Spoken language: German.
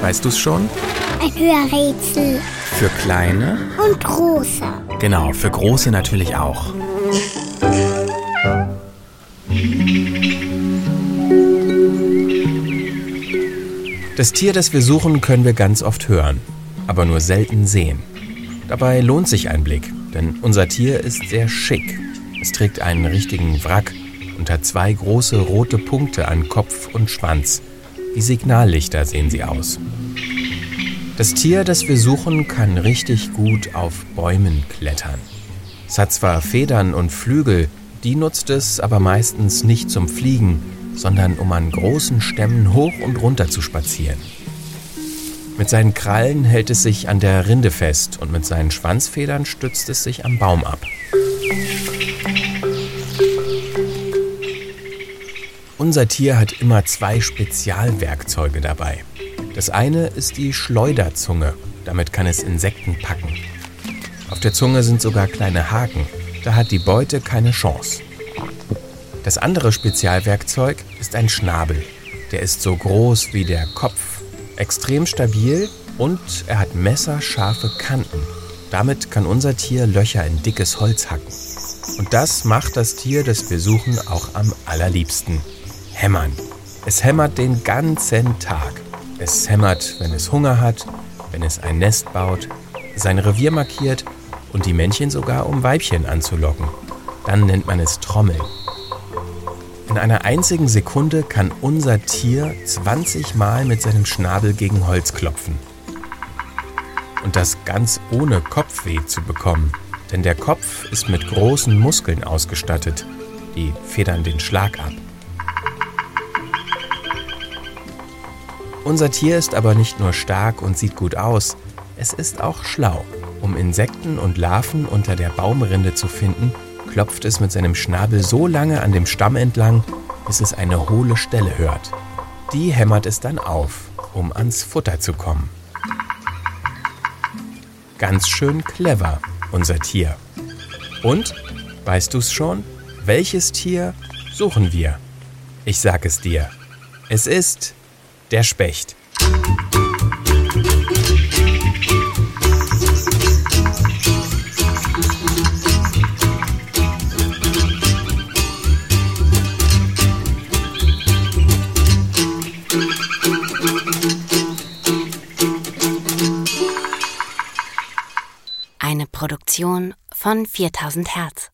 Weißt du es schon? Ein Hörrätsel. Für kleine? Und große. Genau, für große natürlich auch. Das Tier, das wir suchen, können wir ganz oft hören, aber nur selten sehen. Dabei lohnt sich ein Blick, denn unser Tier ist sehr schick. Es trägt einen richtigen Wrack und hat zwei große rote Punkte an Kopf und Schwanz. Wie Signallichter sehen sie aus. Das Tier, das wir suchen, kann richtig gut auf Bäumen klettern. Es hat zwar Federn und Flügel, die nutzt es aber meistens nicht zum Fliegen, sondern um an großen Stämmen hoch und runter zu spazieren. Mit seinen Krallen hält es sich an der Rinde fest und mit seinen Schwanzfedern stützt es sich am Baum ab. Unser Tier hat immer zwei Spezialwerkzeuge dabei. Das eine ist die Schleuderzunge. Damit kann es Insekten packen. Auf der Zunge sind sogar kleine Haken. Da hat die Beute keine Chance. Das andere Spezialwerkzeug ist ein Schnabel. Der ist so groß wie der Kopf, extrem stabil und er hat messerscharfe Kanten. Damit kann unser Tier Löcher in dickes Holz hacken. Und das macht das Tier, das wir suchen, auch am allerliebsten. Hämmern. Es hämmert den ganzen Tag. Es hämmert, wenn es Hunger hat, wenn es ein Nest baut, sein Revier markiert und die Männchen sogar, um Weibchen anzulocken. Dann nennt man es Trommel. In einer einzigen Sekunde kann unser Tier 20 Mal mit seinem Schnabel gegen Holz klopfen. Und das ganz ohne Kopfweh zu bekommen, denn der Kopf ist mit großen Muskeln ausgestattet, die federn den Schlag ab. Unser Tier ist aber nicht nur stark und sieht gut aus, es ist auch schlau. Um Insekten und Larven unter der Baumrinde zu finden, klopft es mit seinem Schnabel so lange an dem Stamm entlang, bis es eine hohle Stelle hört. Die hämmert es dann auf, um ans Futter zu kommen. Ganz schön clever, unser Tier. Und, weißt du's schon? Welches Tier suchen wir? Ich sag es dir. Es ist der Specht. Eine Produktion von 4000 Hertz.